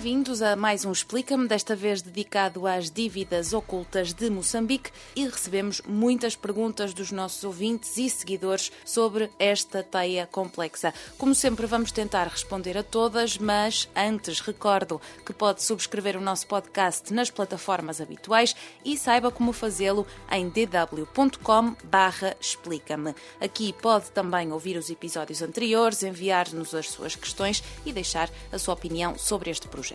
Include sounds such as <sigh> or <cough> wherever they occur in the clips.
bem-vindos a mais um Explica-me, desta vez dedicado às dívidas ocultas de Moçambique e recebemos muitas perguntas dos nossos ouvintes e seguidores sobre esta teia complexa. Como sempre, vamos tentar responder a todas, mas antes recordo que pode subscrever o nosso podcast nas plataformas habituais e saiba como fazê-lo em dw.com explica-me. Aqui pode também ouvir os episódios anteriores, enviar-nos as suas questões e deixar a sua opinião sobre este projeto.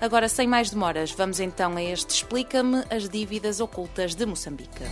Agora, sem mais demoras, vamos então a este Explica-me as dívidas ocultas de Moçambique.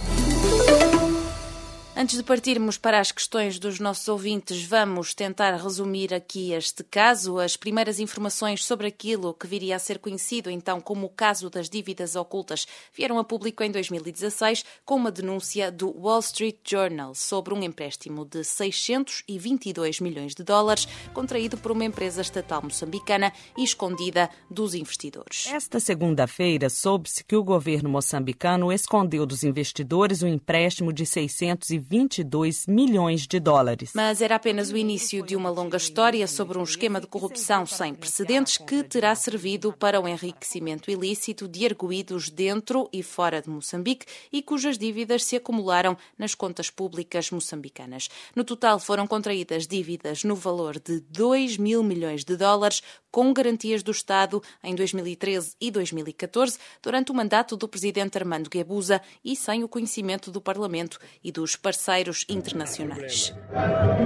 Antes de partirmos para as questões dos nossos ouvintes, vamos tentar resumir aqui este caso. As primeiras informações sobre aquilo que viria a ser conhecido então como o caso das dívidas ocultas vieram a público em 2016 com uma denúncia do Wall Street Journal sobre um empréstimo de 622 milhões de dólares contraído por uma empresa estatal moçambicana e escondida dos investidores. Esta segunda-feira soube-se que o governo moçambicano escondeu dos investidores um empréstimo de 620 22 milhões de dólares. Mas era apenas o início de uma longa história sobre um esquema de corrupção sem precedentes que terá servido para o enriquecimento ilícito de arguídos dentro e fora de Moçambique e cujas dívidas se acumularam nas contas públicas moçambicanas. No total foram contraídas dívidas no valor de 2 mil milhões de dólares, com garantias do Estado em 2013 e 2014, durante o mandato do presidente Armando Guebuza e sem o conhecimento do Parlamento e dos parceiros internacionais.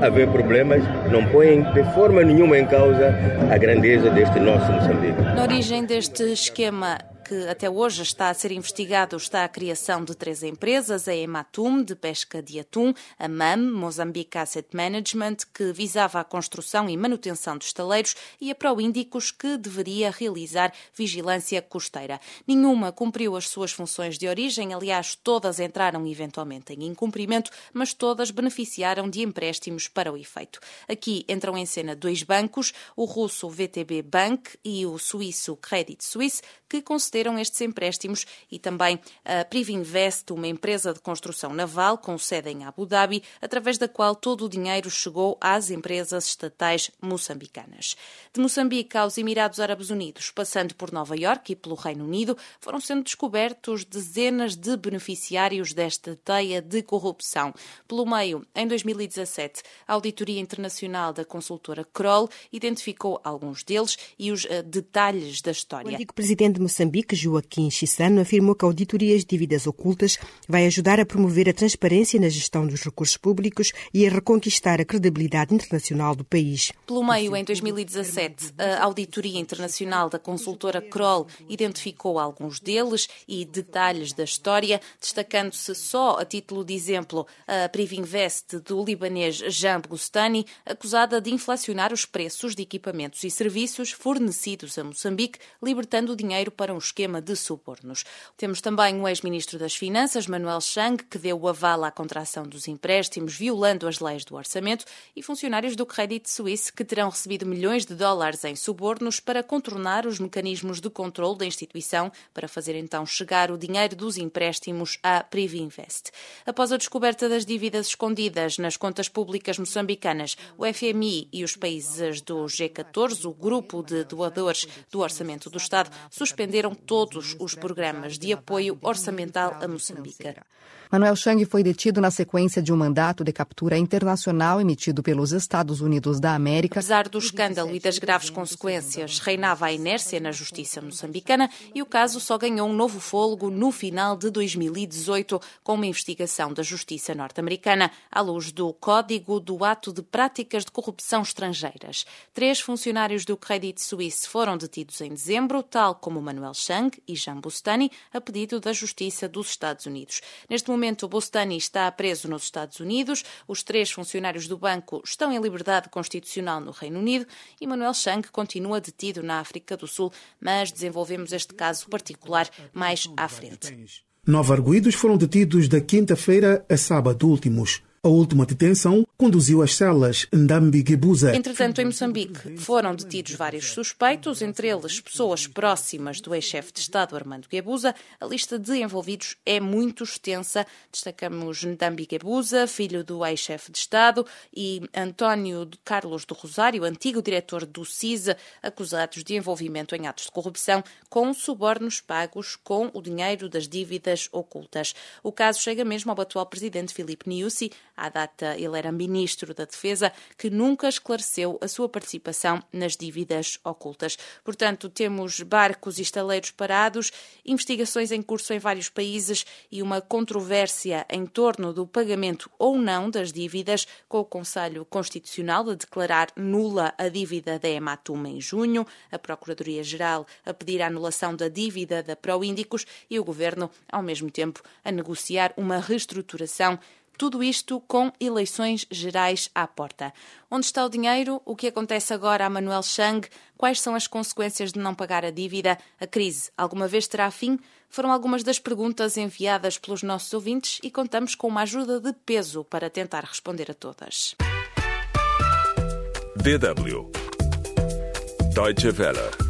Haver problemas não põem de forma nenhuma em causa a grandeza deste nosso Moçambique. Na origem deste esquema que até hoje está a ser investigado está a criação de três empresas, a Ematum, de pesca de atum, a MAM, Mozambique Asset Management, que visava a construção e manutenção de estaleiros, e a Proíndicos, que deveria realizar vigilância costeira. Nenhuma cumpriu as suas funções de origem, aliás, todas entraram eventualmente em incumprimento, mas todas beneficiaram de empréstimos para o efeito. Aqui entram em cena dois bancos, o russo VTB Bank e o suíço Credit Suisse, que concederam concederam estes empréstimos e também a Privinvest, uma empresa de construção naval com sede em Abu Dhabi, através da qual todo o dinheiro chegou às empresas estatais moçambicanas. De Moçambique aos Emirados Árabes Unidos, passando por Nova Iorque e pelo Reino Unido, foram sendo descobertos dezenas de beneficiários desta teia de corrupção. Pelo meio, em 2017, a Auditoria Internacional da consultora Kroll identificou alguns deles e os uh, detalhes da história. O antigo presidente de Moçambique Moçambique, Joaquim Chissano, afirmou que a auditoria de dívidas ocultas vai ajudar a promover a transparência na gestão dos recursos públicos e a reconquistar a credibilidade internacional do país. Pelo meio, em 2017, a Auditoria Internacional da consultora Kroll identificou alguns deles e detalhes da história, destacando-se só a título de exemplo a Privinvest do libanês Jean Bustani, acusada de inflacionar os preços de equipamentos e serviços fornecidos a Moçambique, libertando dinheiro para um esquema esquema de subornos. Temos também o ex-ministro das Finanças, Manuel Chang, que deu o aval à contração dos empréstimos, violando as leis do orçamento, e funcionários do Credit Suisse, que terão recebido milhões de dólares em subornos para contornar os mecanismos de controle da instituição, para fazer então chegar o dinheiro dos empréstimos à Privinvest. Após a descoberta das dívidas escondidas nas contas públicas moçambicanas, o FMI e os países do G14, o grupo de doadores do Orçamento do Estado, suspenderam todos os programas de apoio orçamental a Moçambique. Manuel Chang foi detido na sequência de um mandato de captura internacional emitido pelos Estados Unidos da América. Apesar do escândalo e das graves consequências, reinava a inércia na justiça moçambicana e o caso só ganhou um novo fôlego no final de 2018 com uma investigação da justiça norte-americana à luz do Código do Ato de Práticas de Corrupção Estrangeiras. Três funcionários do Credit Suisse foram detidos em dezembro, tal como Manuel Chang e Jean Bustani, a pedido da Justiça dos Estados Unidos. Neste momento, momento, Bostani está preso nos Estados Unidos, os três funcionários do banco estão em liberdade constitucional no Reino Unido e Manuel Chang continua detido na África do Sul, mas desenvolvemos este caso particular mais à frente. Nove arguídos foram detidos da quinta-feira a sábado últimos. A última detenção conduziu às celas Ndambi Gebuza. Entretanto, em Moçambique foram detidos vários suspeitos, entre eles pessoas próximas do ex-chefe de Estado Armando Gebuza. A lista de envolvidos é muito extensa. Destacamos Ndambi Gebuza, filho do ex-chefe de Estado, e António Carlos do Rosário, antigo diretor do CISA, acusados de envolvimento em atos de corrupção com subornos pagos com o dinheiro das dívidas ocultas. O caso chega mesmo ao atual presidente Filipe Niusi, à data ele era ministro da Defesa, que nunca esclareceu a sua participação nas dívidas ocultas. Portanto, temos barcos e estaleiros parados, investigações em curso em vários países e uma controvérsia em torno do pagamento ou não das dívidas, com o Conselho Constitucional a declarar nula a dívida da Ematum em junho, a Procuradoria-Geral a pedir a anulação da dívida da Proíndicos e o Governo, ao mesmo tempo, a negociar uma reestruturação tudo isto com eleições gerais à porta. Onde está o dinheiro? O que acontece agora a Manuel Chang? Quais são as consequências de não pagar a dívida? A crise alguma vez terá fim? Foram algumas das perguntas enviadas pelos nossos ouvintes e contamos com uma ajuda de peso para tentar responder a todas. DW Deutsche Welle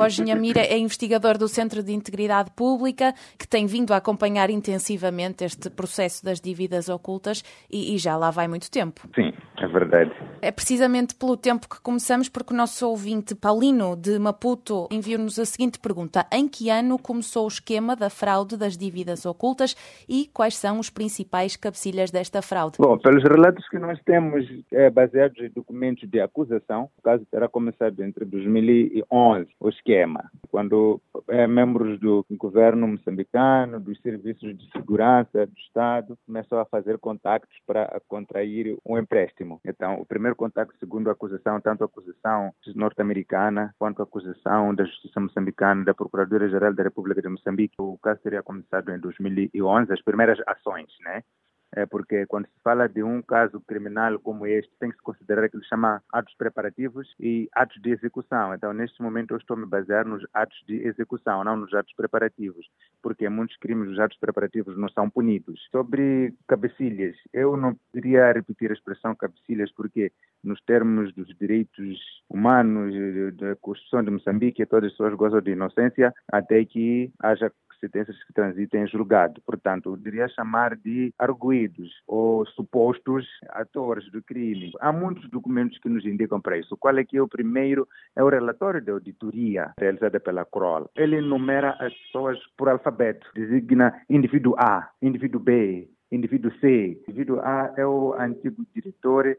Borges Mira é investigador do Centro de Integridade Pública, que tem vindo a acompanhar intensivamente este processo das dívidas ocultas e, e já lá vai muito tempo. Sim, é verdade. É precisamente pelo tempo que começamos, porque o nosso ouvinte Paulino de Maputo enviou-nos a seguinte pergunta: Em que ano começou o esquema da fraude das dívidas ocultas e quais são os principais cabecilhas desta fraude? Bom, pelos relatos que nós temos, é, baseados em documentos de acusação, o caso terá começado entre 2011. O esquema, quando é, membros do governo moçambicano, dos serviços de segurança do Estado, começou a fazer contactos para contrair um empréstimo. Então, o primeiro contacto, segundo a acusação, tanto a acusação norte-americana quanto a acusação da Justiça moçambicana, da Procuradoria-Geral da República de Moçambique. O caso teria começado em 2011, as primeiras ações, né? É porque quando se fala de um caso criminal como este, tem que se considerar que ele chama atos preparativos e atos de execução. Então, neste momento, eu estou a me basear nos atos de execução, não nos atos preparativos, porque muitos crimes, os atos preparativos não são punidos. Sobre cabecilhas, eu não poderia repetir a expressão cabecilhas, porque nos termos dos direitos humanos, da Constituição de Moçambique, todas as pessoas gozam de inocência até que haja sentenças que transitem em julgado. Portanto, eu diria chamar de arguídos ou supostos atores do crime. Há muitos documentos que nos indicam para isso. Qual é que é o primeiro? É o relatório de auditoria realizada pela CROL. Ele enumera as pessoas por alfabeto, designa indivíduo A, indivíduo B, indivíduo C. Indivíduo A é o antigo diretor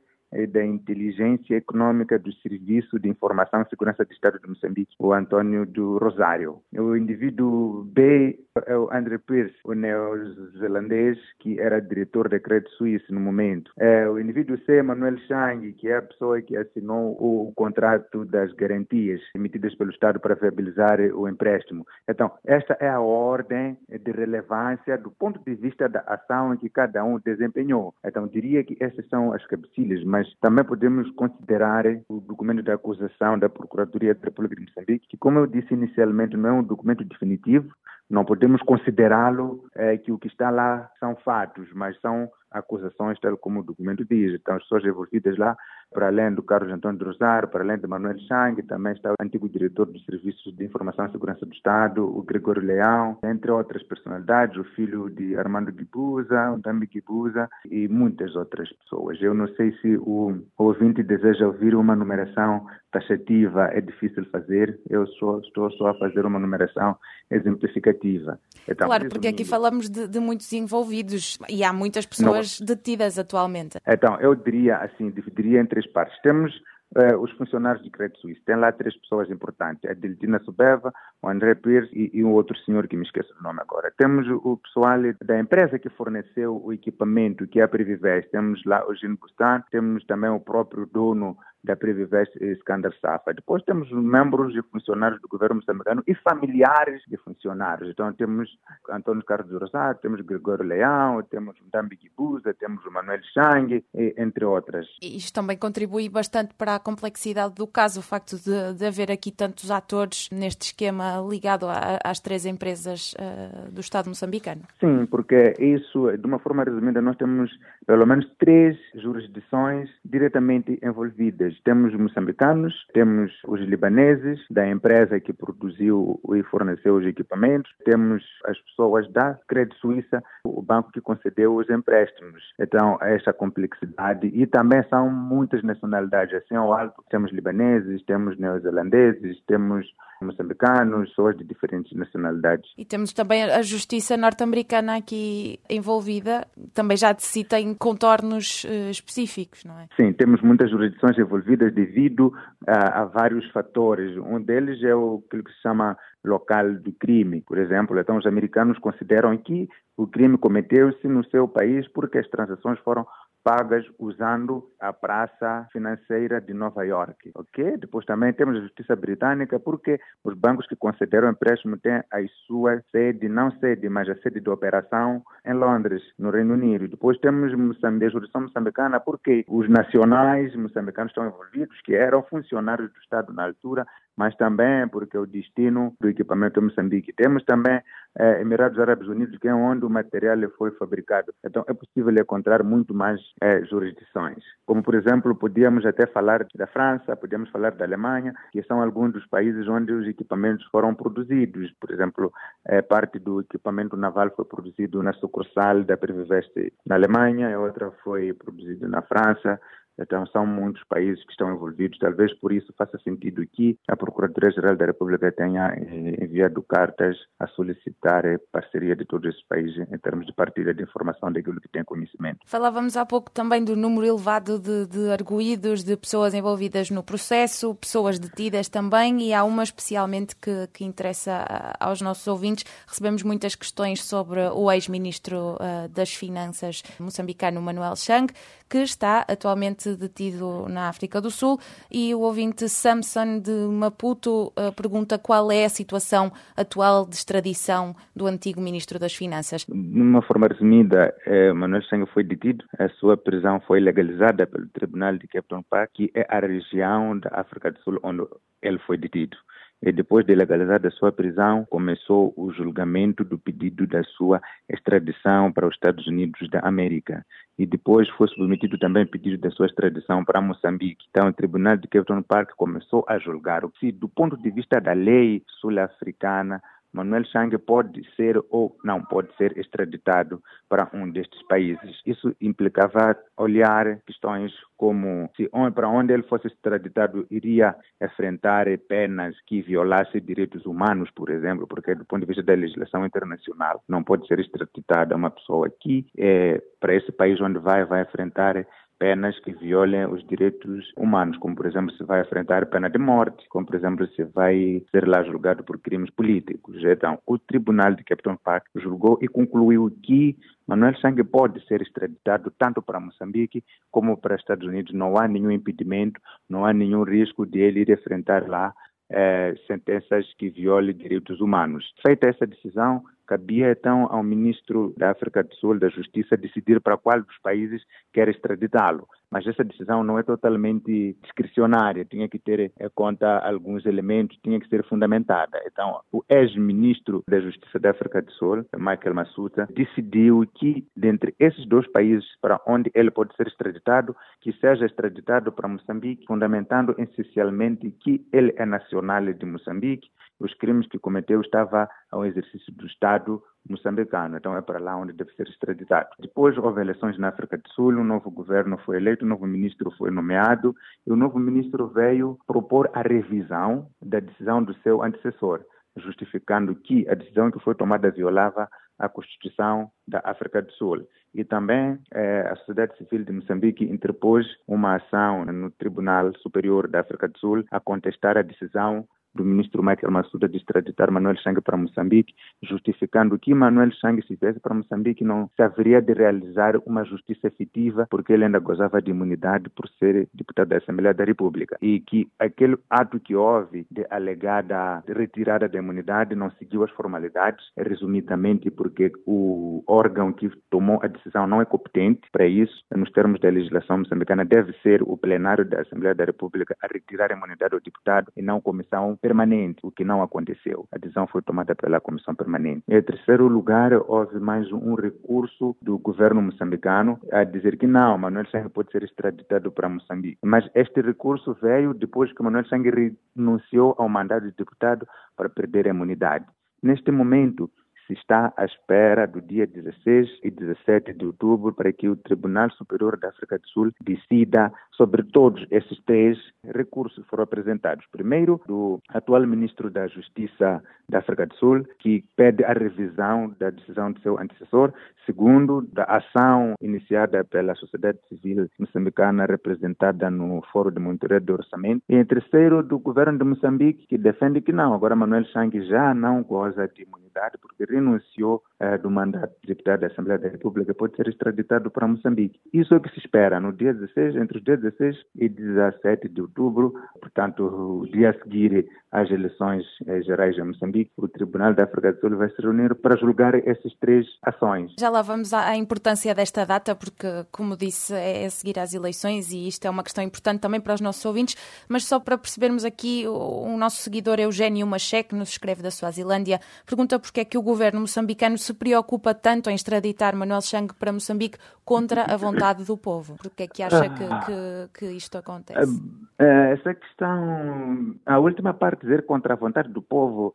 da Inteligência Econômica do Serviço de Informação e Segurança do Estado de Moçambique, o Antônio do Rosário. O indivíduo B é o André Pierce, o neozelandês, que era diretor da Credit Suisse no momento. É o indivíduo C, Manuel Chang, que é a pessoa que assinou o contrato das garantias emitidas pelo Estado para viabilizar o empréstimo. Então, esta é a ordem de relevância do ponto de vista da ação que cada um desempenhou. Então, diria que essas são as cabecilhas, mas mas também podemos considerar o documento da acusação da Procuradoria da República de Moçambique, que, como eu disse inicialmente, não é um documento definitivo, não podemos considerá-lo é, que o que está lá são fatos, mas são acusações, tal como o documento diz. Então, as pessoas envolvidas lá, para além do Carlos Antônio de Rosário, para além de Manuel Chang, também está o antigo diretor dos Serviços de Informação e Segurança do Estado, o Gregório Leão, entre outras personalidades, o filho de Armando Guibuza, o Dami Guibuza e muitas outras pessoas. Eu não sei se o ouvinte deseja ouvir uma numeração taxativa, é difícil fazer, eu só, estou só a fazer uma numeração exemplificativa. Então, claro, porque aqui falamos de, de muitos envolvidos e há muitas pessoas pessoas detidas atualmente? Então, eu diria assim, dividiria em três partes. Temos uh, os funcionários de Crédito Suíço. Tem lá três pessoas importantes, a Dilitina Subeva, o André Pires e, e, um outro senhor que me esqueço do nome agora. Temos o pessoal da empresa que forneceu o equipamento, que é a Previvest. Temos lá o Gino Bustan, temos também o próprio dono da Previvest e Skander Safa. Depois temos membros e funcionários do governo moçambicano e familiares de funcionários. Então temos Antônio Carlos Rosado, temos Gregório Leão, temos Ndambi Guibuza, temos Manuel Chang, entre outras. Isto também contribui bastante para a complexidade do caso, o facto de, de haver aqui tantos atores neste esquema ligado a, às três empresas uh, do Estado moçambicano. Sim, porque isso, de uma forma resumida, nós temos pelo menos três jurisdições diretamente envolvidas. Temos os moçambicanos, temos os libaneses, da empresa que produziu e forneceu os equipamentos, temos as pessoas da Credit Suíça, o banco que concedeu os empréstimos. Então, essa complexidade e também são muitas nacionalidades. Assim ao alto, temos libaneses, temos neozelandeses, temos moçambicanos, pessoas de diferentes nacionalidades. E temos também a justiça norte-americana aqui envolvida, também já se cita contornos uh, específicos, não é? Sim, temos muitas jurisdições envolvidas devido a, a vários fatores. Um deles é o que se chama local do crime, por exemplo. Então, os americanos consideram que o crime cometeu-se no seu país porque as transações foram pagas usando a praça financeira de Nova York, ok? Depois também temos a justiça britânica porque os bancos que concederam empréstimo têm a sua sede, não sede, mas a sede de operação em Londres, no Reino Unido. Depois temos Moçambique, a jurisdição moçambicana porque os nacionais moçambicanos estão envolvidos, que eram funcionários do Estado na altura, mas também porque o destino do equipamento é Moçambique. Temos também eh, Emirados Árabes Unidos, que é onde o material foi fabricado. Então é possível encontrar muito mais eh, jurisdições. Como, por exemplo, podíamos até falar da França, podíamos falar da Alemanha, que são alguns dos países onde os equipamentos foram produzidos. Por exemplo, eh, parte do equipamento naval foi produzido na sucursal da Previvest na Alemanha, e outra foi produzida na França. Então, são muitos países que estão envolvidos. Talvez por isso faça sentido que a Procuradoria-Geral da República tenha eh, enviado cartas a solicitar a parceria de todos esses países em termos de partilha de informação daquilo que tem conhecimento. Falávamos há pouco também do número elevado de, de arguídos, de pessoas envolvidas no processo, pessoas detidas também, e há uma especialmente que, que interessa aos nossos ouvintes. Recebemos muitas questões sobre o ex-ministro uh, das Finanças moçambicano Manuel Chang, que está atualmente detido na África do Sul. E o ouvinte Samson de Maputo uh, pergunta qual é a situação atual de extradição do antigo Ministro das Finanças. De uma forma resumida, eh, Manuel Chang foi detido. A sua prisão foi legalizada pelo Tribunal de Cape Town Park, que é a região da África do Sul onde ele foi detido. E depois de legalizada a sua prisão, começou o julgamento do pedido da sua extradição para os Estados Unidos da América. E depois foi submetido também pedido da sua extradição para Moçambique. Então, o Tribunal de Cape Park começou a julgar. Se, do ponto de vista da lei sul-africana, Manuel Chang pode ser ou não pode ser extraditado para um destes países. Isso implicava olhar questões como se para onde ele fosse extraditado iria enfrentar penas que violassem direitos humanos, por exemplo, porque do ponto de vista da legislação internacional não pode ser extraditada uma pessoa que é, para esse país onde vai vai enfrentar penas que violem os direitos humanos, como por exemplo se vai enfrentar pena de morte, como por exemplo se vai ser lá julgado por crimes políticos. Então, o Tribunal de Capitão Park julgou e concluiu que Manuel Chang pode ser extraditado tanto para Moçambique como para Estados Unidos. Não há nenhum impedimento, não há nenhum risco de ele ir enfrentar lá eh, sentenças que violem direitos humanos. Feita essa decisão, Cabia então ao ministro da África do Sul da Justiça decidir para qual dos países quer extraditá-lo. Mas essa decisão não é totalmente discricionária, tinha que ter em conta alguns elementos, tinha que ser fundamentada. Então, o ex-ministro da Justiça da África do Sul, Michael Massuta, decidiu que, dentre esses dois países para onde ele pode ser extraditado, que seja extraditado para Moçambique, fundamentando essencialmente que ele é nacional de Moçambique, os crimes que cometeu estava ao exercício do Estado moçambicano, então é para lá onde deve ser extraditado. Depois houve eleições na África do Sul, um novo governo foi eleito, um novo ministro foi nomeado e o novo ministro veio propor a revisão da decisão do seu antecessor, justificando que a decisão que foi tomada violava a Constituição da África do Sul. E também eh, a sociedade civil de Moçambique interpôs uma ação no Tribunal Superior da África do Sul a contestar a decisão do ministro Michael Massuda de extraditar Manuel Chang para Moçambique, justificando que Manuel Chang, se viesse para Moçambique, não se haveria de realizar uma justiça efetiva, porque ele ainda gozava de imunidade por ser deputado da Assembleia da República. E que aquele ato que houve de alegada retirada da imunidade não seguiu as formalidades, resumidamente porque o órgão que tomou a decisão não é competente para isso, nos termos da legislação moçambicana, deve ser o plenário da Assembleia da República a retirar a imunidade do deputado e não a comissão permanente, o que não aconteceu. A decisão foi tomada pela comissão permanente. Em terceiro lugar, houve mais um recurso do governo moçambicano a dizer que não, Manuel Chang pode ser extraditado para Moçambique. Mas este recurso veio depois que Manuel Chang renunciou ao mandato de deputado para perder a imunidade. Neste momento, se está à espera do dia 16 e 17 de outubro para que o Tribunal Superior da África do Sul decida sobre todos esses três recursos que foram apresentados. Primeiro, do atual ministro da Justiça da África do Sul, que pede a revisão da decisão de seu antecessor. Segundo, da ação iniciada pela sociedade civil moçambicana representada no Fórum de Monitoria do Orçamento. E em terceiro, do governo de Moçambique, que defende que não, agora Manuel Chang já não goza de imunidade porque renunciou eh, do mandato de deputado da Assembleia da República, pode ser extraditado para Moçambique. Isso é o que se espera no dia 16, entre os dias 16 e 17 de outubro, portanto, o dia a seguir às eleições eh, gerais em Moçambique, o Tribunal da África do Sul vai se reunir para julgar essas três ações. Já lá vamos à importância desta data, porque, como disse, é a seguir às eleições e isto é uma questão importante também para os nossos ouvintes, mas só para percebermos aqui, o nosso seguidor Eugênio Machek, nos escreve da Suazilândia, pergunta porque é que o governo moçambicano se preocupa tanto em extraditar Manuel Chang para Moçambique contra a vontade do povo. Porque é que acha que, ah. que, que isto acontece? Eh, essa questão, a última parte, dizer contra a vontade do povo,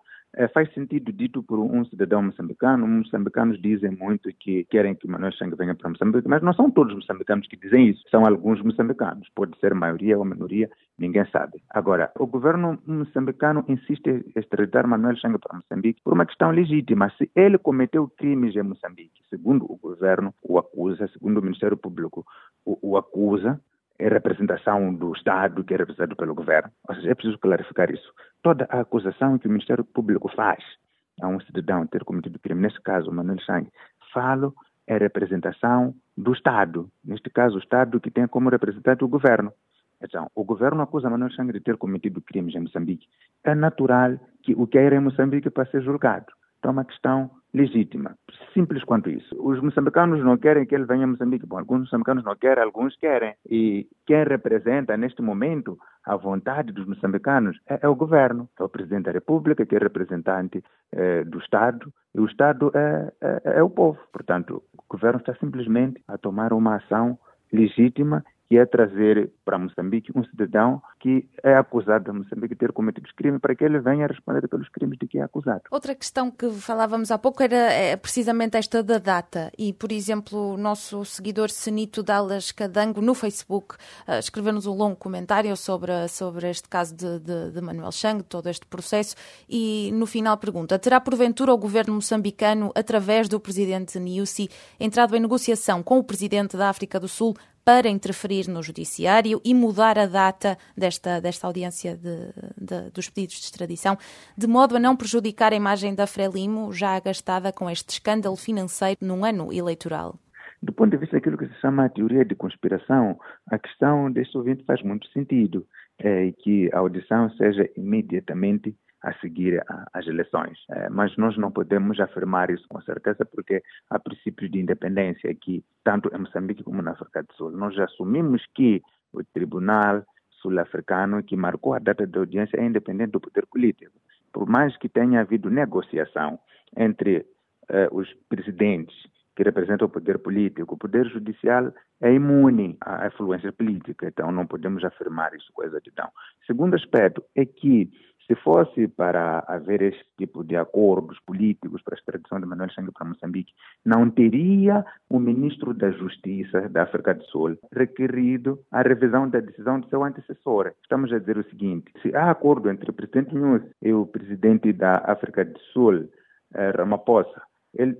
faz sentido dito por um cidadão moçambicano. Os moçambicanos dizem muito que querem que Manuel Chang venha para Moçambique, mas não são todos os moçambicanos que dizem isso. São alguns moçambicanos. Pode ser maioria ou minoria, ninguém sabe. Agora, o governo moçambicano insiste em extraditar Manuel Chang para Moçambique por uma questão legítima. Se ele cometeu crimes em Moçambique, segundo o governo o acusa, segundo o Ministério Público o, o acusa, é representação do Estado que é representado pelo governo. Ou seja, é preciso clarificar isso. Toda a acusação que o Ministério Público faz a um cidadão ter cometido crime, nesse caso, Manuel Chang, falo é representação do Estado. Neste caso, o Estado que tem como representante o governo. Então, o governo acusa Manuel Chang de ter cometido crimes em Moçambique. É natural que o queira em Moçambique para ser julgado. Então, é uma questão legítima. Simples quanto isso. Os moçambicanos não querem que ele venha a Moçambique. Bom, alguns moçambicanos não querem, alguns querem. E quem representa, neste momento, a vontade dos moçambicanos é, é o governo. É o presidente da República, que é representante é, do Estado, e o Estado é, é, é o povo. Portanto, o governo está simplesmente a tomar uma ação legítima que é trazer para Moçambique um cidadão que é acusado de Moçambique ter cometido crime para que ele venha responder pelos crimes de que é acusado. Outra questão que falávamos há pouco era é, precisamente esta da data e, por exemplo, o nosso seguidor Senito Dallas Cadango no Facebook uh, escreveu-nos um longo comentário sobre, sobre este caso de, de, de Manuel Chang, todo este processo e no final pergunta, terá porventura o governo moçambicano, através do presidente Niusi, entrado em negociação com o presidente da África do Sul para interferir no judiciário e mudar a data desta, desta audiência de, de, dos pedidos de extradição, de modo a não prejudicar a imagem da Frelimo, já agastada com este escândalo financeiro num ano eleitoral. Do ponto de vista daquilo que se chama a teoria de conspiração, a questão deste ouvinte faz muito sentido, é que a audição seja imediatamente a seguir às eleições. É, mas nós não podemos afirmar isso com certeza porque há princípios de independência aqui, tanto em Moçambique como na África do Sul. Nós assumimos que o Tribunal Sul-Africano, que marcou a data da audiência, é independente do poder político. Por mais que tenha havido negociação entre uh, os presidentes que representam o poder político, o poder judicial é imune à influência política, então não podemos afirmar isso com exatidão. Segundo aspecto é que se fosse para haver este tipo de acordos políticos para a extradição de Manuel Chang para Moçambique, não teria o ministro da Justiça da África do Sul requerido a revisão da decisão de seu antecessor. Estamos a dizer o seguinte: se há acordo entre o presidente Nunes e o presidente da África do Sul, eh, Ramaphosa,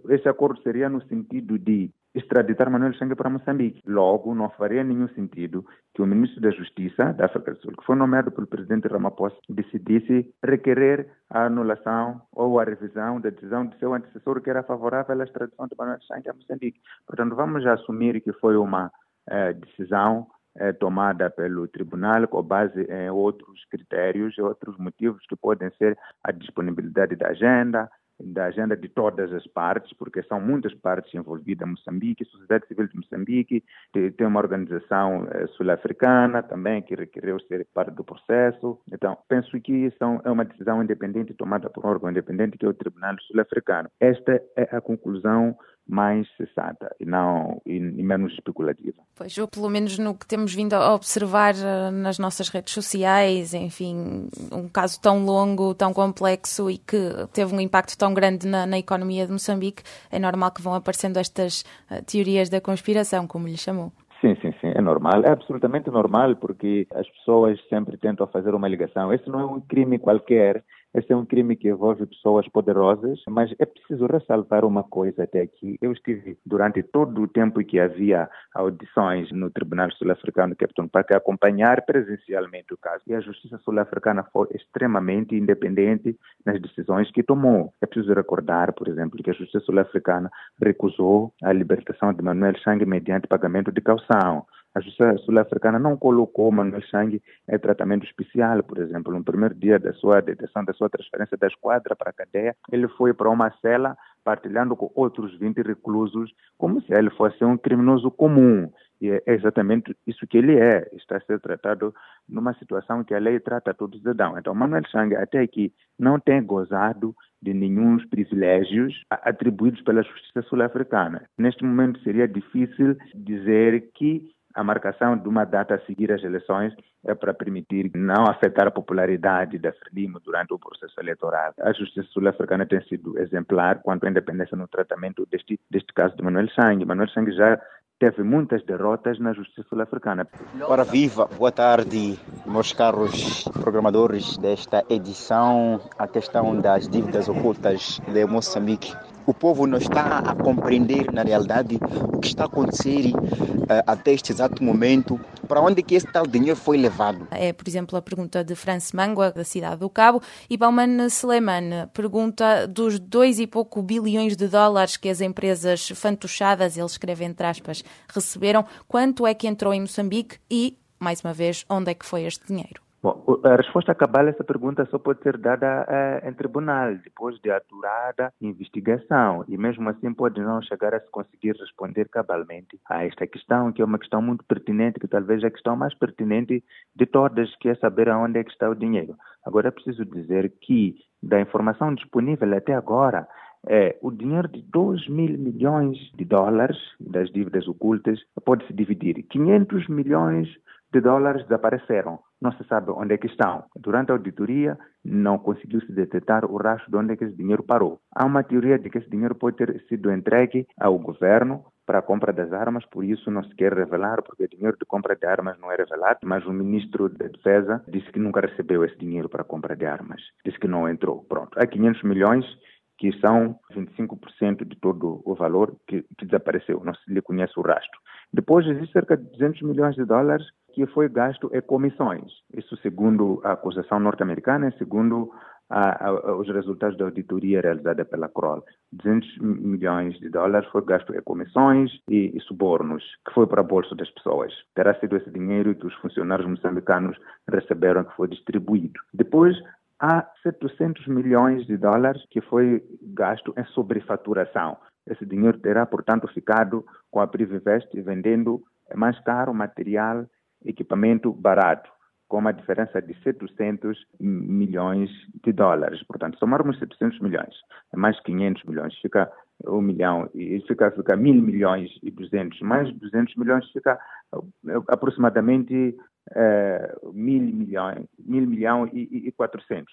esse acordo seria no sentido de extraditar Manuel Chang para Moçambique. Logo, não faria nenhum sentido que o ministro da Justiça da África do Sul, que foi nomeado pelo presidente Ramaphosa, decidisse requerer a anulação ou a revisão da decisão de seu antecessor que era favorável à extradição de Manuel Chang a Moçambique. Portanto, vamos assumir que foi uma eh, decisão é tomada pelo tribunal com base em outros critérios, outros motivos que podem ser a disponibilidade da agenda, da agenda de todas as partes, porque são muitas partes envolvidas, Moçambique, sociedade civil de Moçambique, tem uma organização eh, sul-africana também que requereu ser parte do processo. Então, penso que são, é uma decisão independente tomada por um órgão independente que é o Tribunal Sul-Africano. Esta é a conclusão mais sensata e não e, menos especulativa. Pois, ou pelo menos no que temos vindo a observar eh, nas nossas redes sociais, enfim, um caso tão longo, tão complexo e que teve um impacto tão grande na, na economia de Moçambique, é normal que vão aparecendo estas uh, teorias da conspiração, como lhe chamou. Sim, sim, sim, é normal, é absolutamente normal, porque as pessoas sempre tentam fazer uma ligação. Esse não é um crime qualquer, esse é um crime que envolve pessoas poderosas, mas é preciso ressalvar uma coisa até aqui. Eu estive durante todo o tempo que havia audições no Tribunal Sul-Africano de Capitão Park acompanhar presencialmente o caso. E a justiça sul-africana foi extremamente independente nas decisões que tomou. É preciso recordar, por exemplo, que a justiça sul-africana recusou a libertação de Manuel Chang mediante pagamento de caução. A justiça sul-africana não colocou Manuel Chang em tratamento especial, por exemplo. No primeiro dia da sua detenção, da sua transferência da esquadra para a cadeia, ele foi para uma cela partilhando com outros 20 reclusos, como se ele fosse um criminoso comum. E é exatamente isso que ele é. Está a ser tratado numa situação que a lei trata todos de cidadãos. Então, Manuel Chang, até aqui, não tem gozado de nenhum privilégios atribuídos pela justiça sul-africana. Neste momento, seria difícil dizer que a marcação de uma data a seguir às eleições é para permitir não afetar a popularidade da Frelimo durante o processo eleitoral. A justiça sul-africana tem sido exemplar quanto à independência no tratamento deste, deste caso de Manuel Sang. Manuel Sang já teve muitas derrotas na justiça sul-africana. Ora viva, boa tarde, meus caros programadores desta edição, a questão das dívidas ocultas de Moçambique. O povo não está a compreender na realidade o que está a acontecer uh, até este exato momento, para onde que esse tal dinheiro foi levado. É, por exemplo, a pergunta de France Mangua, da cidade do Cabo, e Bauman Seleman pergunta dos dois e pouco bilhões de dólares que as empresas fantochadas, ele escreve entre aspas, receberam, quanto é que entrou em Moçambique e, mais uma vez, onde é que foi este dinheiro? Bom, a resposta cabal a essa pergunta só pode ser dada eh, em tribunal, depois de aturada investigação. E mesmo assim pode não chegar a se conseguir responder cabalmente a esta questão, que é uma questão muito pertinente, que talvez é a questão mais pertinente de todas, que é saber aonde é que está o dinheiro. Agora é preciso dizer que, da informação disponível até agora, é, o dinheiro de 2 mil milhões de dólares das dívidas ocultas pode se dividir. 500 milhões de dólares desapareceram. Não se sabe onde é que estão. Durante a auditoria, não conseguiu se detectar o rastro de onde é que esse dinheiro parou. Há uma teoria de que esse dinheiro pode ter sido entregue ao governo para a compra das armas, por isso não se quer revelar, porque o dinheiro de compra de armas não é revelado, mas o ministro da Defesa disse que nunca recebeu esse dinheiro para a compra de armas. Disse que não entrou. Pronto. Há 500 milhões que são 25% de todo o valor que, que, desapareceu, não se lhe conhece o rastro. Depois existe cerca de 200 milhões de dólares que foi gasto em comissões. Isso segundo a acusação norte-americana segundo a, a, os resultados da auditoria realizada pela Kroll. 200 milhões de dólares foi gasto em comissões e, e, subornos, que foi para a bolsa das pessoas. Terá sido esse dinheiro que os funcionários moçambicanos receberam que foi distribuído. Depois, há 700 milhões de dólares que foi gasto em sobrefaturação. Esse dinheiro terá, portanto, ficado com a Privivest vendendo mais caro material equipamento barato, com uma diferença de 700 milhões de dólares. Portanto, somarmos 700 milhões, é mais 500 milhões, fica um milhão, e fica, fica mil milhões e 200, mais 200 milhões fica eh, aproximadamente é, mil milhões, mil milhão e, e 400.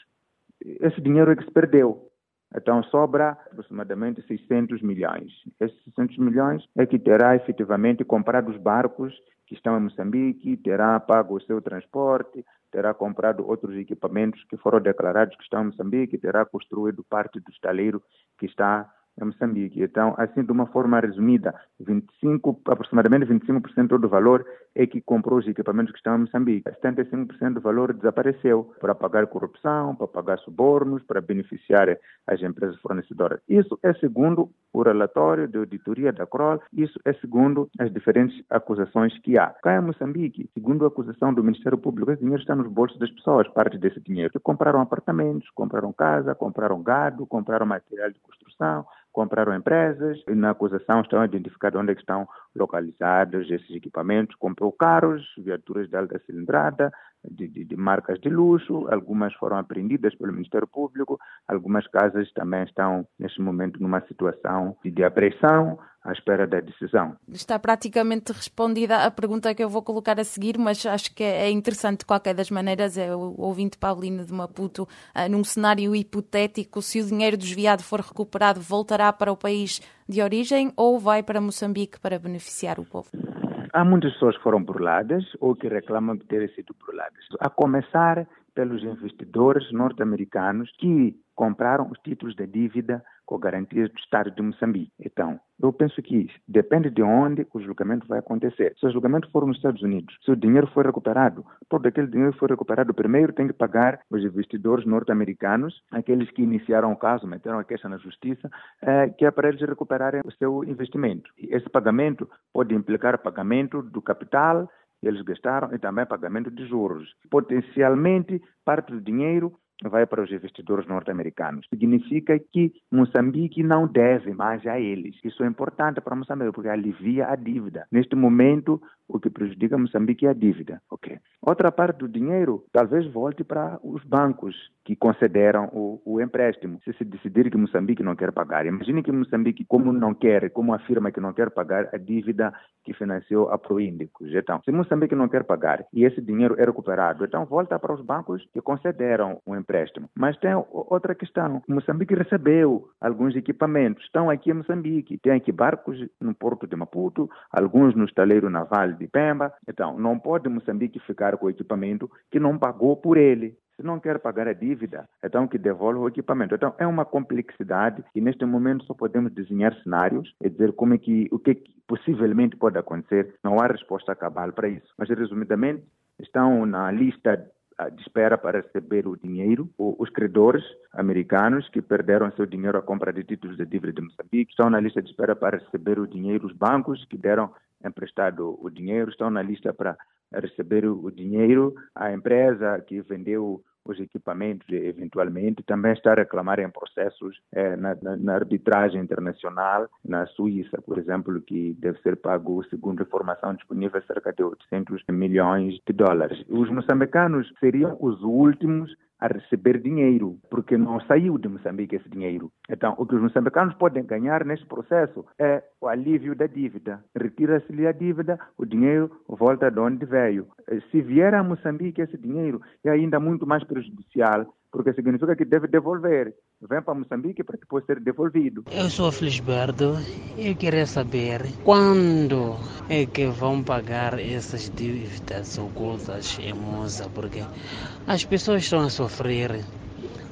Esse dinheiro é que se perdeu. Então sobra aproximadamente 600 milhões. Esses 600 milhões é que terá efetivamente comprado os barcos que estão em Moçambique, terá pago o seu transporte, terá comprado outros equipamentos que foram declarados que estão em Moçambique, terá construído parte do estaleiro que está em Moçambique. Então, assim, de uma forma resumida, 25, aproximadamente 25% do valor é que comprou os equipamentos que estão em Moçambique. 75% do valor desapareceu para pagar corrupção, para pagar subornos, para beneficiar as empresas fornecedoras. Isso é segundo o relatório de auditoria da CROL, isso é segundo as diferentes acusações que há. Cá em Moçambique, segundo a acusação do Ministério Público, esse dinheiro está nos bolsos das pessoas, parte desse dinheiro. Que compraram apartamentos, compraram casa, compraram gado, compraram material de construção, compraram empresas, e na acusação estão identificados onde é estão localizados esses equipamentos, comprou carros, viaturas de alta cilindrada, de, de, de, marcas de luxo, algumas foram apreendidas pelo Ministério Público, algumas casas também estão, neste momento, numa situação de, de apreensão, à espera da decisão. Está praticamente respondida a pergunta que eu vou colocar a seguir, mas acho que é interessante de qualquer das maneiras. É o ouvinte Paulino de Maputo, num cenário hipotético, se o dinheiro desviado for recuperado, voltará para o país de origem ou vai para Moçambique para beneficiar o povo? Há muitas pessoas que foram burladas ou que reclamam de terem sido burladas. A começar pelos investidores norte-americanos que compraram os títulos de dívida com garantias do Estado de Moçambique. Então, eu penso que depende de onde o julgamento vai acontecer. Se o julgamento for nos Estados Unidos, se o dinheiro for recuperado, todo aquele dinheiro foi recuperado, primeiro tem que pagar os investidores norte-americanos, aqueles que iniciaram o caso, meteram a queixa na justiça, eh, que é para eles recuperarem o seu investimento. E esse pagamento pode implicar pagamento do capital eles gastaram e também pagamento de juros. Potencialmente, parte do dinheiro vai para os investidores norte-americanos. Significa que Moçambique não deve mais a eles. Isso é importante para Moçambique, porque alivia a dívida. Neste momento, o que prejudica Moçambique é a dívida. Okay. Outra parte do dinheiro talvez volte para os bancos que concederam o, o, empréstimo. Se se decidir que Moçambique não quer pagar, imagine que Moçambique, como não quer, como afirma que não quer pagar a dívida que financiou a Proíndicos. Então, se Moçambique não quer pagar e esse dinheiro é recuperado, então volta para os bancos que concederam o empréstimo. Mas tem outra questão. Moçambique recebeu alguns equipamentos, estão aqui em Moçambique. Tem aqui barcos no porto de Maputo, alguns no estaleiro naval de Pemba. Então, não pode Moçambique ficar com o equipamento que não pagou por ele. Se não quer pagar a dívida, então que devolva o equipamento. Então é uma complexidade e neste momento só podemos desenhar cenários e dizer como é que o que possivelmente pode acontecer. Não há resposta cabal para isso. Mas resumidamente estão na lista de espera para receber o dinheiro. Os credores americanos que perderam seu dinheiro à compra de títulos de dívida de Moçambique estão na lista de espera para receber o dinheiro. Os bancos que deram emprestado o dinheiro estão na lista para receber o dinheiro. A empresa que vendeu os equipamentos, eventualmente, também está a reclamar em processos eh, na, na, na, arbitragem internacional, na Suíça, por exemplo, que deve ser pago, segundo informação disponível, cerca de 800 milhões de dólares. Os moçambicanos seriam os últimos a receber dinheiro, porque não saiu de Moçambique esse dinheiro. Então, o que os moçambicanos podem ganhar neste processo é o alívio da dívida. Retira-se-lhe a dívida, o dinheiro volta de onde veio. Se vier a Moçambique esse dinheiro, é ainda muito mais prejudicial porque significa que deve devolver. Vem para Moçambique para depois ser devolvido. Eu sou Felisberto e queria saber quando é que vão pagar essas dívidas ocultas em Moça, porque as pessoas estão a sofrer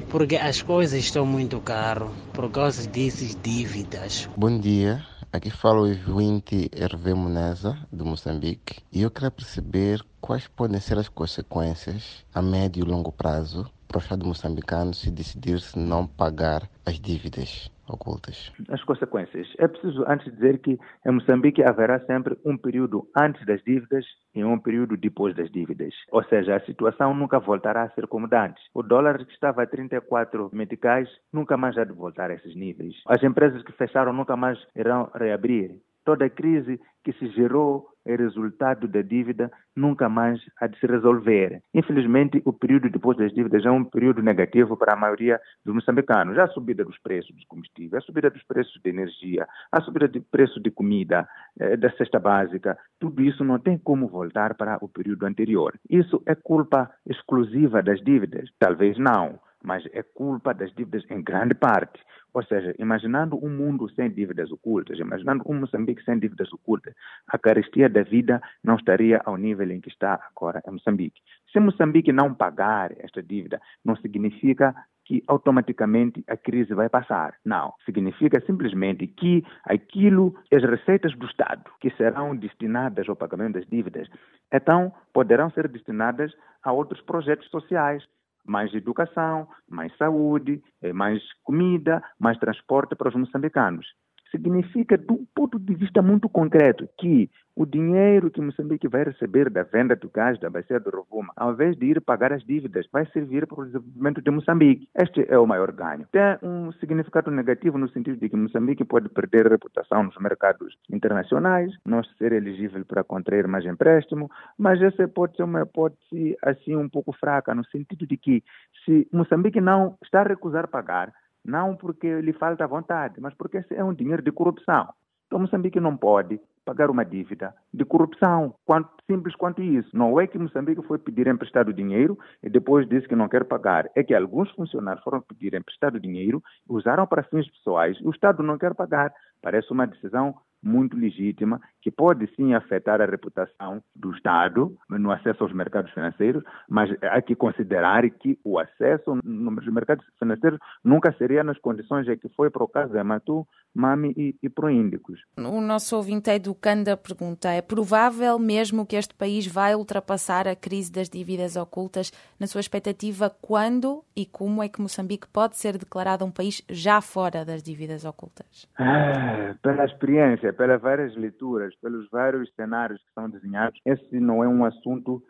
porque as coisas estão muito caras por causa dessas dívidas. Bom dia, aqui fala o Evinte Hervé Moneza, de Moçambique, e eu queria perceber quais podem ser as consequências a médio e longo prazo para o Estado moçambicano se decidir se não pagar as dívidas ocultas? As consequências. É preciso antes dizer que em Moçambique haverá sempre um período antes das dívidas e um período depois das dívidas. Ou seja, a situação nunca voltará a ser como antes. O dólar que estava a 34 meticais nunca mais há de voltar a esses níveis. As empresas que fecharam nunca mais irão reabrir. Toda a crise que se gerou é resultado da dívida nunca mais há de se resolver. Infelizmente, o período depois das dívidas é um período negativo para a maioria dos moçambicanos. A subida dos preços dos combustíveis, a subida dos preços de energia, a subida de preço de comida, eh, da cesta básica, tudo isso não tem como voltar para o período anterior. Isso é culpa exclusiva das dívidas? Talvez não mas é culpa das dívidas em grande parte. Ou seja, imaginando um mundo sem dívidas ocultas, imaginando um Moçambique sem dívidas ocultas, a carestia da vida não estaria ao nível em que está agora em Moçambique. Se Moçambique não pagar esta dívida, não significa que automaticamente a crise vai passar. Não. Significa simplesmente que aquilo, as receitas do Estado que serão destinadas ao pagamento das dívidas, então poderão ser destinadas a outros projetos sociais. Mais educação, mais saúde, eh, mais comida, mais transporte para os moçambicanos significa, de um ponto de vista muito concreto, que o dinheiro que Moçambique vai receber da venda do gás da bacia do Rovuma, ao invés de ir pagar as dívidas, vai servir para o desenvolvimento de Moçambique. Este é o maior ganho. Tem um significado negativo no sentido de que Moçambique pode perder reputação nos mercados internacionais, não ser elegível para contrair mais empréstimo, mas essa pode ser uma hipótese assim um pouco fraca, no sentido de que se Moçambique não está a recusar pagar, não porque lhe falta vontade, mas porque esse é um dinheiro de corrupção. Então Moçambique não pode pagar uma dívida de corrupção, quanto, simples quanto isso. Não é que Moçambique foi pedir emprestado dinheiro e depois disse que não quer pagar. É que alguns funcionários foram pedir emprestado dinheiro, usaram para fins pessoais e o Estado não quer pagar. Parece uma decisão muito legítima, que pode sim afetar a reputação do Estado no acesso aos mercados financeiros, mas há que considerar que o acesso nos mercados financeiros nunca seria nas condições em que foi para o caso de Matu, Mami e, e Proíndicos. O nosso ouvinte educanda pergunta: é provável mesmo que este país vai ultrapassar a crise das dívidas ocultas? Na sua expectativa, quando e como é que Moçambique pode ser declarado um país já fora das dívidas ocultas? Ah, pela experiência, pelas várias leituras, pelos vários cenários que são desenhados, esse não é um assunto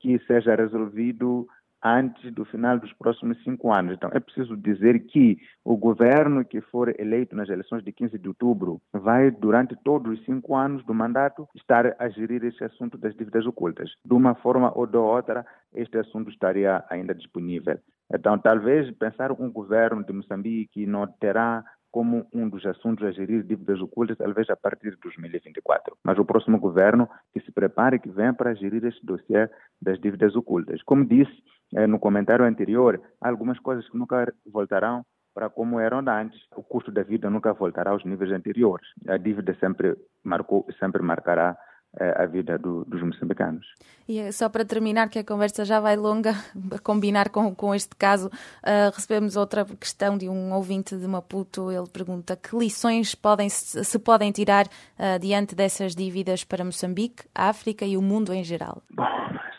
que seja resolvido antes do final dos próximos cinco anos. Então, é preciso dizer que o governo que for eleito nas eleições de 15 de outubro vai, durante todos os cinco anos do mandato, estar a gerir esse assunto das dívidas ocultas. De uma forma ou de outra, este assunto estaria ainda disponível. Então, talvez pensar um governo de Moçambique não terá como um dos assuntos a gerir dívidas ocultas, talvez a partir de 2024. Mas o próximo governo que se prepare, que venha para gerir este dossiê das dívidas ocultas. Como disse eh, no comentário anterior, há algumas coisas que nunca voltarão para como eram antes. O custo da vida nunca voltará aos níveis anteriores. A dívida sempre marcou, sempre marcará a vida do, dos moçambicanos. E eh, só para terminar, que a conversa já vai longa, <laughs> a combinar com, com este caso, uh, recebemos outra questão de um ouvinte de Maputo. Ele pergunta que lições podem, se podem tirar uh, diante dessas dívidas para Moçambique, a África e o mundo em geral? Bom,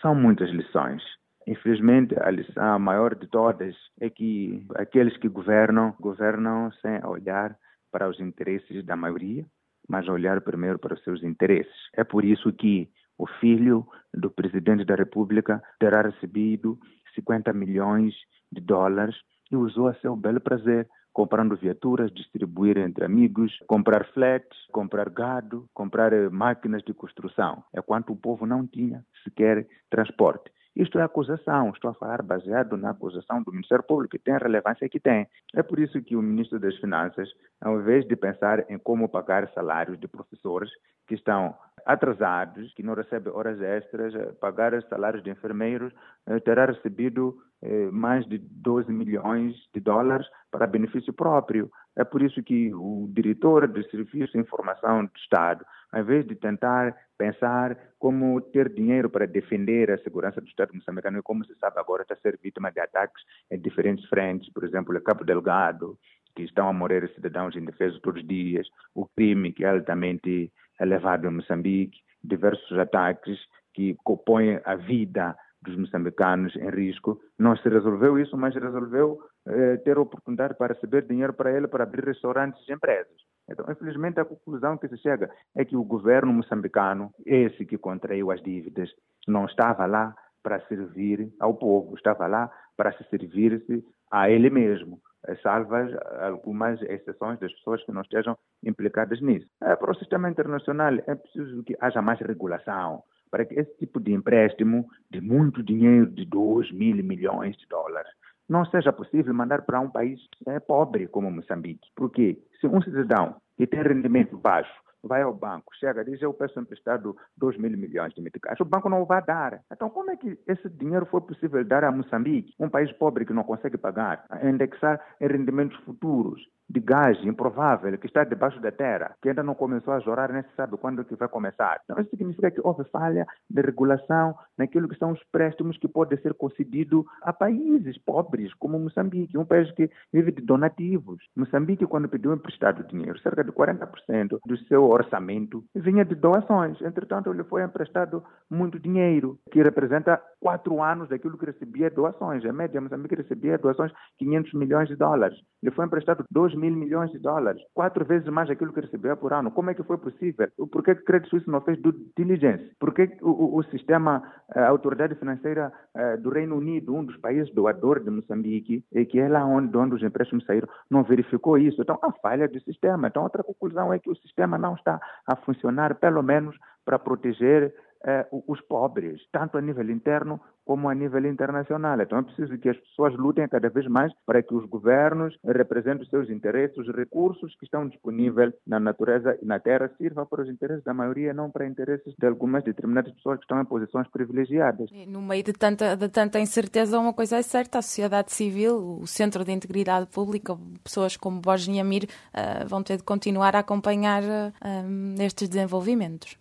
são muitas lições. Infelizmente, a lição maior de todas é que aqueles que governam, governam sem olhar para os interesses da maioria, mas olhar primeiro para os seus interesses. É por isso que o filho do presidente da República terá recebido 50 milhões de dólares e usou a seu belo prazer, comprando viaturas, distribuir entre amigos, comprar flats, comprar gado, comprar máquinas de construção. É quanto o povo não tinha sequer transporte. Isto é acusação, estou a falar baseado na acusação do Ministério Público, que tem a relevância que tem. É por isso que o Ministro das Finanças, ao invés de pensar em como pagar salários de professores que estão atrasados, que não recebem horas extras, eh, pagar salários de enfermeiros, eh, terá recebido eh, mais de 12 milhões de dólares para benefício próprio. É por isso que o diretor do Serviço de Informação do Estado, ao invés de tentar pensar como ter dinheiro para defender a segurança do Estado moçambicano, e como se sabe agora está a ser vítima de ataques em diferentes frentes, por exemplo, o Cabo Delgado, que estão a morrer cidadãos indefesos todos os dias, o crime que é altamente elevado em Moçambique, diversos ataques que põem a vida dos moçambicanos em risco. Não se resolveu isso, mas resolveu eh, ter oportunidade para receber dinheiro para ele para abrir restaurantes e empresas. Então, infelizmente, a conclusão que se chega é que o governo moçambicano, esse que contraiu as dívidas, não estava lá para servir ao povo, estava lá para se servir-se a ele mesmo, salvas algumas exceções das pessoas que não estejam implicadas nisso. Eh, para o sistema internacional é preciso que haja mais regulação, para que esse tipo de empréstimo de muito dinheiro, de 2 mil milhões de dólares, não seja possível mandar para um país é, pobre como Moçambique. Porque se um cidadão que tem rendimento baixo vai ao banco, chega, diz eu peço emprestado 2 mil milhões de meticais, o banco não vai dar. Então como é que esse dinheiro foi possível dar a Moçambique, um país pobre que não consegue pagar, a indexar em rendimentos futuros? De gás improvável que está debaixo da terra, que ainda não começou a jorrar, nem se sabe quando que vai começar. Então, isso significa que houve falha de regulação naquilo que são os préstimos que podem ser concedidos a países pobres, como Moçambique, um país que vive de donativos. Moçambique, quando pediu emprestado dinheiro, cerca de 40% do seu orçamento vinha de doações. Entretanto, ele foi emprestado muito dinheiro, que representa quatro anos daquilo que recebia doações. A média, Moçambique recebia doações 500 milhões de dólares. Ele foi emprestado 2 mil milhões de dólares, quatro vezes mais daquilo que recebia por ano. Como é que foi possível? Por que o Credit Suisse não fez due diligence? Por que o, o, sistema, a autoridade financeira eh, do Reino Unido, um dos países doadores de Moçambique, que é lá onde, onde os empréstimos saíram, não verificou isso? Então, a falha do sistema. Então, outra conclusão é que o sistema não está a funcionar, pelo menos para proteger eh, os pobres, tanto a nível interno como a nível internacional. Então é preciso que as pessoas lutem cada vez mais para que os governos representem os seus interesses, os recursos que estão disponíveis na natureza e na terra sirva para os interesses da maioria, não para interesses de algumas determinadas pessoas que estão em posições privilegiadas. No meio de tanta, de tanta incerteza, uma coisa é certa, a sociedade civil, o Centro de Integridade Pública, pessoas como Bosnia Mir uh, vão ter de continuar a acompanhar uh, estes desenvolvimentos.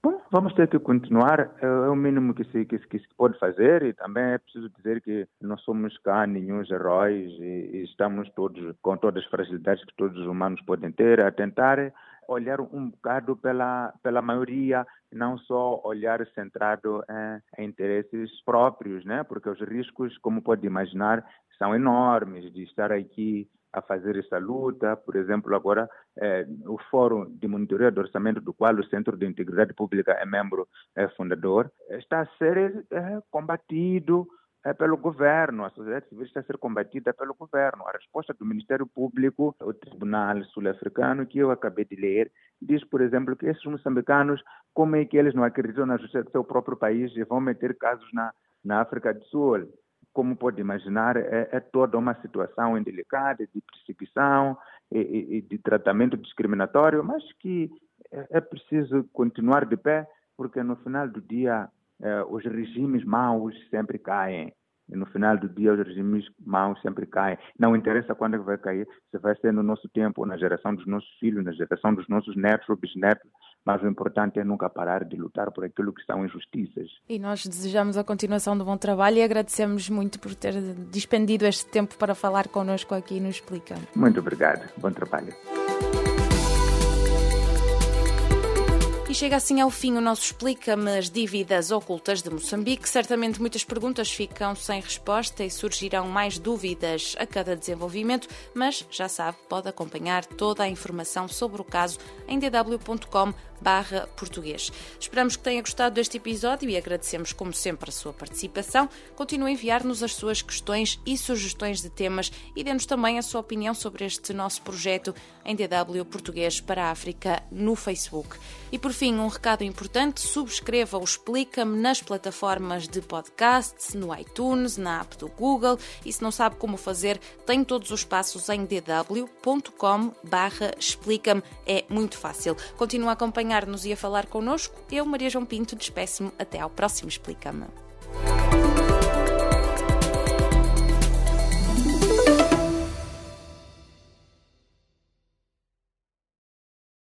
Bom, vamos ter que continuar, é, é o mínimo que se, que, que se pode fazer e também é preciso dizer que não somos cá nenhum heróis e, e estamos todos com todas as fragilidades que todos os humanos podem ter, a tentar olhar um bocado pela, pela maioria, não só olhar centrado em, em, interesses próprios, né? porque os riscos, como pode imaginar, são enormes de estar aqui a fazer essa luta. Por exemplo, agora eh, o Fórum de Monitoria do Orçamento, do qual o Centro de Integridade Pública é membro é fundador, está a ser é, combatido pelo governo, a sociedade civil está a ser combatida pelo governo. A resposta do Ministério Público, o Tribunal Sul-Africano, que eu acabei de ler, diz, por exemplo, que esses moçambicanos, como é que eles não acreditam na justiça do seu próprio país e vão meter casos na, na África do Sul? Como pode imaginar, é, é toda uma situação indelicada de perseguição e, e, de tratamento discriminatório, mas que é, é preciso continuar de pé, porque no final do dia é, os regimes maus sempre caem. E no final do dia os regimes maus sempre caem. Não interessa quando é vai cair, se vai ser no nosso tempo, na geração dos nossos filhos, na geração dos nossos netos ou bisnetos, mas o importante é nunca parar de lutar por aquilo que são injustiças. E nós desejamos a continuação do bom trabalho e agradecemos muito por ter dispendido este tempo para falar connosco aqui no Explica. Muito obrigado. Bom trabalho. E chega assim ao fim o nosso Explica-me as dívidas ocultas de Moçambique. Certamente muitas perguntas ficam sem resposta e surgirão mais dúvidas a cada desenvolvimento, mas já sabe, pode acompanhar toda a informação sobre o caso em dw.com barra português. Esperamos que tenha gostado deste episódio e agradecemos, como sempre, a sua participação. Continue a enviar-nos as suas questões e sugestões de temas e dê-nos também a sua opinião sobre este nosso projeto em DW Português para a África no Facebook. E por fim, um recado importante: subscreva o Explica-me nas plataformas de podcast, no iTunes, na app do Google e se não sabe como fazer, tem todos os passos em dw.com/explica-me. É muito fácil. Continue a acompanhar-nos e a falar connosco. Eu, Maria João Pinto, despeço-me até ao próximo Explica-me.